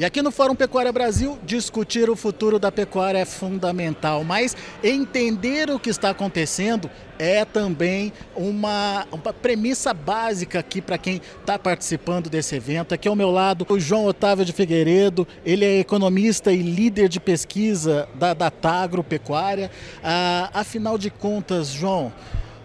E aqui no Fórum Pecuária Brasil, discutir o futuro da pecuária é fundamental, mas entender o que está acontecendo é também uma, uma premissa básica aqui para quem está participando desse evento. Aqui ao meu lado, o João Otávio de Figueiredo, ele é economista e líder de pesquisa da, da Tagro Pecuária. Ah, afinal de contas, João,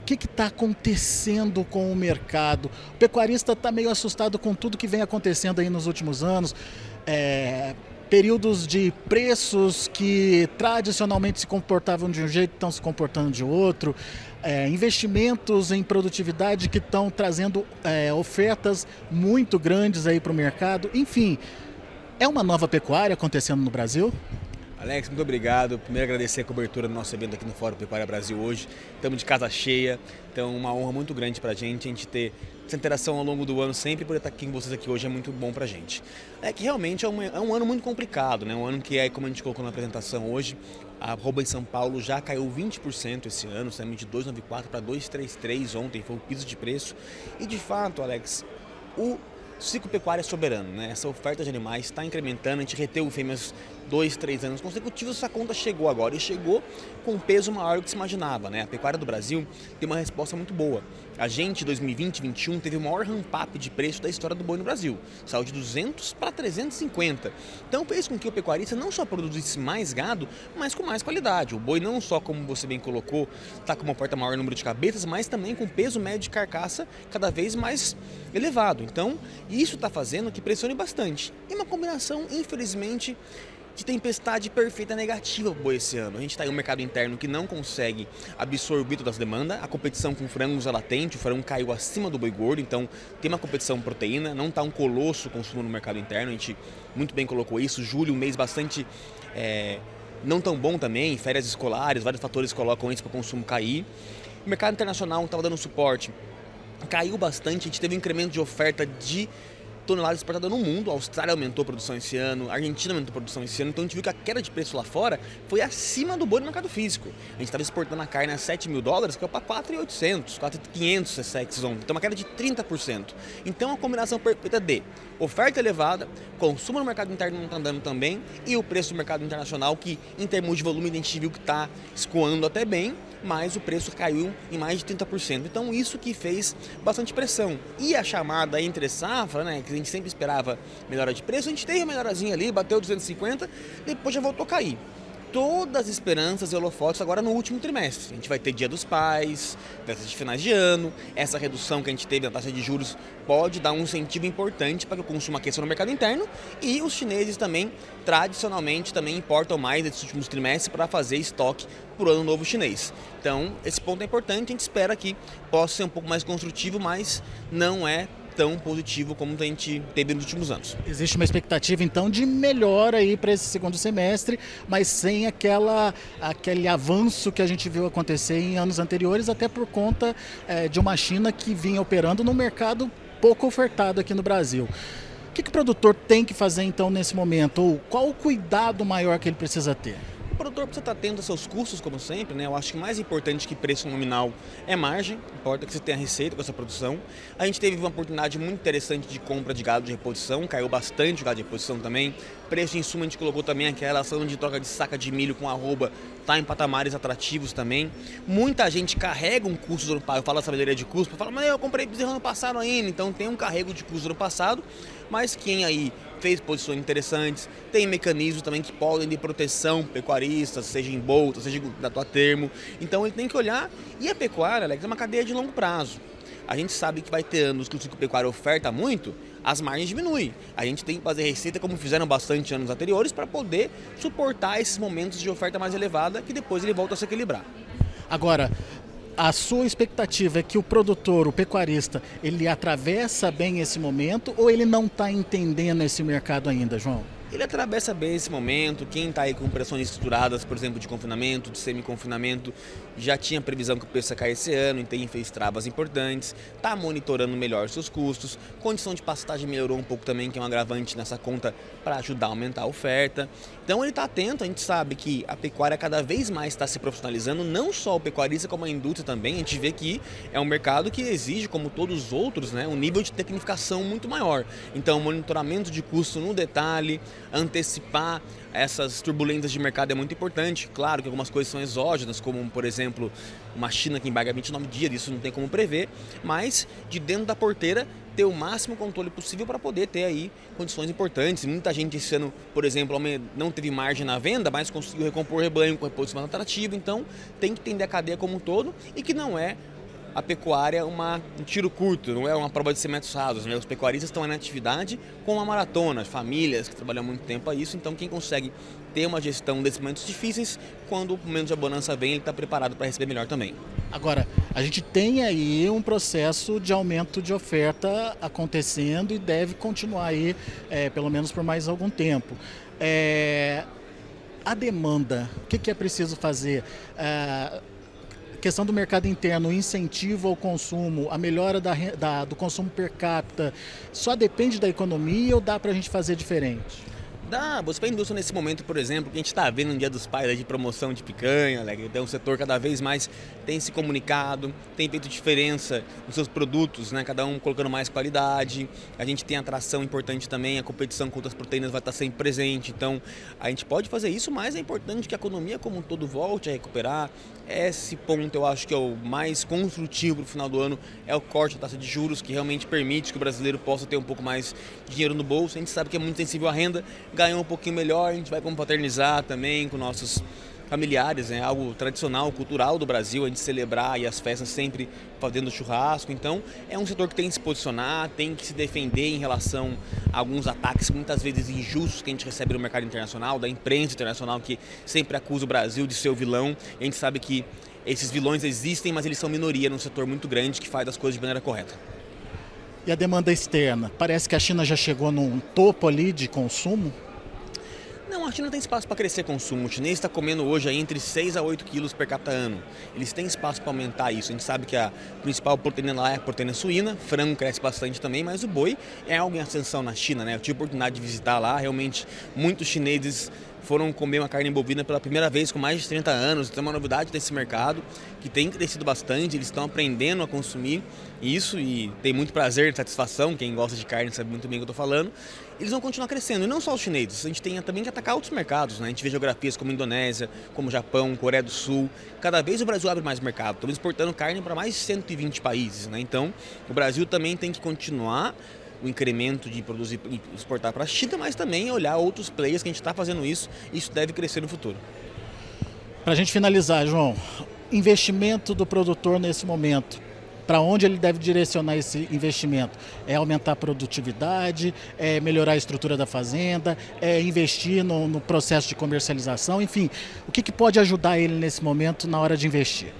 o que está acontecendo com o mercado? O pecuarista está meio assustado com tudo que vem acontecendo aí nos últimos anos é, períodos de preços que tradicionalmente se comportavam de um jeito estão se comportando de outro, é, investimentos em produtividade que estão trazendo é, ofertas muito grandes aí para o mercado. Enfim, é uma nova pecuária acontecendo no Brasil? Alex, muito obrigado. Primeiro agradecer a cobertura do nosso evento aqui no Fórum Pecuária Brasil hoje. Estamos de casa cheia, então uma honra muito grande para a gente, a gente ter essa interação ao longo do ano sempre por estar aqui com vocês aqui hoje é muito bom para a gente. É que realmente é um, é um, ano muito complicado, né? um ano que é, como a gente colocou na apresentação hoje, a arroba em São Paulo já caiu 20% esse ano, saímos de 2,94 para 2,33 ontem, foi o piso de preço. E de fato, Alex, o ciclo pecuário é soberano, né? Essa oferta de animais está incrementando, a gente reteu fêmeas dois, três anos consecutivos, essa conta chegou agora e chegou com um peso maior do que se imaginava. Né? A pecuária do Brasil tem uma resposta muito boa. A gente, 2020 2021, teve o maior ramp-up de preço da história do boi no Brasil. Saiu de 200 para 350. Então fez com que o pecuarista não só produzisse mais gado, mas com mais qualidade. O boi não só, como você bem colocou, está com uma porta maior número de cabeças, mas também com peso médio de carcaça cada vez mais elevado. Então isso está fazendo que pressione bastante. E uma combinação, infelizmente, de tempestade perfeita negativa para o esse ano. A gente está em um mercado interno que não consegue absorver todas as demandas. A competição com frangos é latente, o frango caiu acima do boi gordo, então tem uma competição proteína, não está um colosso consumo no mercado interno. A gente muito bem colocou isso. Julho, um mês bastante é, não tão bom também, férias escolares, vários fatores colocam isso para o consumo cair. O mercado internacional estava dando suporte, caiu bastante, a gente teve um incremento de oferta de toneladas exportadas no mundo. A Austrália aumentou a produção esse ano, a Argentina aumentou a produção esse ano. Então a gente viu que a queda de preço lá fora foi acima do boi no mercado físico. A gente estava exportando a carne a 7 mil dólares, que é para 4,800, 4,500 SX ontem. Então uma queda de 30%. Então a combinação perfeita de oferta elevada, consumo no mercado interno não está andando também e o preço do mercado internacional que em termos de volume a gente viu que está escoando até bem, mas o preço caiu em mais de 30%. Então isso que fez bastante pressão. E a chamada entre safra, né, que a gente sempre esperava melhora de preço, a gente teve uma melhorazinha ali, bateu 250, depois já voltou a cair todas as esperanças e holofotes agora no último trimestre. A gente vai ter Dia dos Pais, festas de finais de ano, essa redução que a gente teve na taxa de juros pode dar um incentivo importante para que o consumo aqueça no mercado interno e os chineses também, tradicionalmente, também importam mais nesses últimos trimestres para fazer estoque para o ano novo chinês. Então, esse ponto é importante, a gente espera que possa ser um pouco mais construtivo, mas não é tão positivo como a gente teve nos últimos anos. Existe uma expectativa então de melhora aí para esse segundo semestre, mas sem aquela aquele avanço que a gente viu acontecer em anos anteriores, até por conta é, de uma China que vinha operando no mercado pouco ofertado aqui no Brasil. O que, que o produtor tem que fazer então nesse momento? Ou qual o cuidado maior que ele precisa ter? O produtor precisa estar atento aos seus custos, como sempre, né? Eu acho que mais importante que preço nominal é margem, importa que você tenha receita com essa produção. A gente teve uma oportunidade muito interessante de compra de gado de reposição, caiu bastante o gado de reposição também. Preço de insumo a gente colocou também aquela relação de troca de saca de milho com arroba, tá em patamares atrativos também. Muita gente carrega um custo do ano passado, eu falo a sabedoria de custo, fala, mas eu comprei bezerro ano passado ainda, então tem um carrego de custo do ano passado, mas quem aí fez posições interessantes, tem mecanismos também que podem de proteção pecuarista, seja em bolsa, seja da tua termo. Então ele tem que olhar. E a pecuária, Alex, é uma cadeia de longo prazo. A gente sabe que vai ter anos que o ciclo pecuário oferta muito, as margens diminuem. A gente tem que fazer receita como fizeram bastante anos anteriores para poder suportar esses momentos de oferta mais elevada que depois ele volta a se equilibrar. Agora, a sua expectativa é que o produtor, o pecuarista, ele atravessa bem esse momento ou ele não está entendendo esse mercado ainda, João? Ele atravessa bem esse momento. Quem está aí com pressões estruturadas, por exemplo, de confinamento, de semi-confinamento, já tinha previsão que o preço ia cair esse ano, então fez travas importantes, está monitorando melhor seus custos. Condição de pastagem melhorou um pouco também, que é um agravante nessa conta para ajudar a aumentar a oferta. Então ele está atento, a gente sabe que a pecuária cada vez mais está se profissionalizando, não só o pecuarista, como a indústria também. A gente vê que é um mercado que exige, como todos os outros, né, um nível de tecnificação muito maior. Então, monitoramento de custo no detalhe, antecipar essas turbulências de mercado é muito importante. Claro que algumas coisas são exógenas, como por exemplo uma China que embarga 29 dias, isso não tem como prever, mas de dentro da porteira ter o máximo controle possível para poder ter aí condições importantes. Muita gente esse ano, por exemplo, não teve margem na venda, mas conseguiu recompor o rebanho com reposição atrativo, então tem que entender a cadeia como um todo e que não é a pecuária uma, um tiro curto, não é uma prova de 100 metros rasos. Né? Os pecuaristas estão na atividade com uma maratona, famílias que trabalham muito tempo a isso, então quem consegue ter uma gestão desses momentos difíceis, quando o momento de abonança vem, ele está preparado para receber melhor também. Agora, a gente tem aí um processo de aumento de oferta acontecendo e deve continuar aí, é, pelo menos por mais algum tempo. É, a demanda, o que, que é preciso fazer? É, questão do mercado interno, o incentivo ao consumo, a melhora da, da, do consumo per capita, só depende da economia ou dá para a gente fazer diferente? Você para a indústria nesse momento, por exemplo, que a gente está vendo no Dia dos Pais de promoção de picanha, né? então o setor cada vez mais tem se comunicado, tem feito diferença nos seus produtos, né? cada um colocando mais qualidade. A gente tem atração importante também, a competição com outras proteínas vai estar sempre presente. Então a gente pode fazer isso, mas é importante que a economia como um todo volte a recuperar. Esse ponto eu acho que é o mais construtivo para o final do ano, é o corte da taxa de juros, que realmente permite que o brasileiro possa ter um pouco mais de dinheiro no bolso. A gente sabe que é muito sensível à renda, ganhou um pouquinho melhor, a gente vai confraternizar também com nossos familiares, é né? algo tradicional, cultural do Brasil, a gente celebrar e as festas sempre fazendo churrasco. Então, é um setor que tem que se posicionar, tem que se defender em relação a alguns ataques muitas vezes injustos que a gente recebe no mercado internacional, da imprensa internacional que sempre acusa o Brasil de ser o vilão. a gente sabe que esses vilões existem, mas eles são minoria num setor muito grande que faz as coisas de maneira correta. E a demanda externa? Parece que a China já chegou num topo ali de consumo? Não, a China tem espaço para crescer consumo. O chinês está comendo hoje entre 6 a 8 quilos per capita ano. Eles têm espaço para aumentar isso. A gente sabe que a principal proteína lá é a proteína suína, frango cresce bastante também, mas o boi é algo em ascensão na China, né? Eu tive a oportunidade de visitar lá, realmente muitos chineses foram comer uma carne bovina pela primeira vez com mais de 30 anos. Então é uma novidade desse mercado que tem crescido bastante, eles estão aprendendo a consumir isso e tem muito prazer e satisfação, quem gosta de carne sabe muito bem o que eu estou falando. Eles vão continuar crescendo, e não só os chineses, a gente tem também que atacar outros mercados, né? A gente vê geografias como Indonésia, como Japão, Coreia do Sul. Cada vez o Brasil abre mais mercado, estamos exportando carne para mais de 120 países, né? Então, o Brasil também tem que continuar o incremento de produzir e exportar para a China, mas também olhar outros players que a gente está fazendo isso e isso deve crescer no futuro. Para a gente finalizar, João, investimento do produtor nesse momento, para onde ele deve direcionar esse investimento? É aumentar a produtividade, é melhorar a estrutura da fazenda, é investir no, no processo de comercialização, enfim, o que, que pode ajudar ele nesse momento na hora de investir?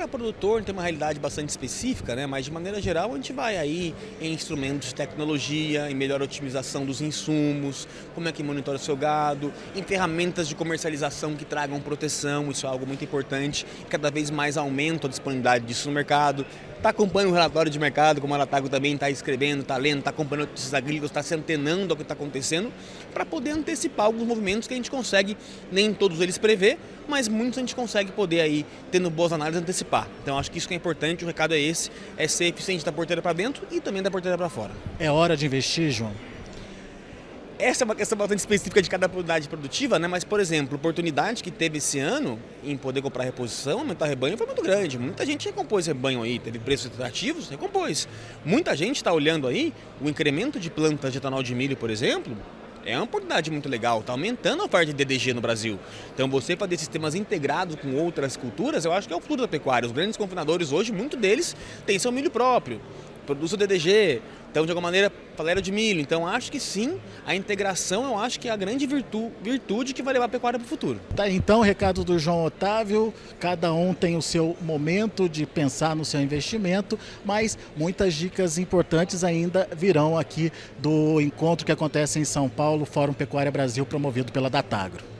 Cada produtor tem uma realidade bastante específica, né? mas de maneira geral a gente vai aí em instrumentos de tecnologia, em melhor otimização dos insumos, como é que monitora o seu gado, em ferramentas de comercialização que tragam proteção, isso é algo muito importante. Cada vez mais aumenta a disponibilidade disso no mercado está acompanhando o relatório de mercado, como a Aratago também está escrevendo, está lendo, está acompanhando notícias agrícolas, está se antenando ao que está acontecendo, para poder antecipar alguns movimentos que a gente consegue, nem todos eles prever, mas muitos a gente consegue poder aí, tendo boas análises, antecipar. Então acho que isso que é importante, o recado é esse, é ser eficiente da porteira para dentro e também da porteira para fora. É hora de investir, João? Essa é uma questão bastante específica de cada unidade produtiva, né? Mas, por exemplo, a oportunidade que teve esse ano em poder comprar reposição, aumentar rebanho, foi muito grande. Muita gente recompôs rebanho aí, teve preços atrativos, recompôs. Muita gente está olhando aí o incremento de plantas de etanol de milho, por exemplo, é uma oportunidade muito legal, está aumentando a oferta de DDG no Brasil. Então você fazer sistemas integrados com outras culturas, eu acho que é o futuro da pecuária. Os grandes confinadores hoje, muito deles têm seu milho próprio produz o DDG, então de alguma maneira falera de milho. Então acho que sim, a integração eu acho que é a grande virtu, virtude que vai levar a pecuária para o futuro. Tá, então recado do João Otávio, cada um tem o seu momento de pensar no seu investimento, mas muitas dicas importantes ainda virão aqui do encontro que acontece em São Paulo, Fórum Pecuária Brasil, promovido pela Datagro.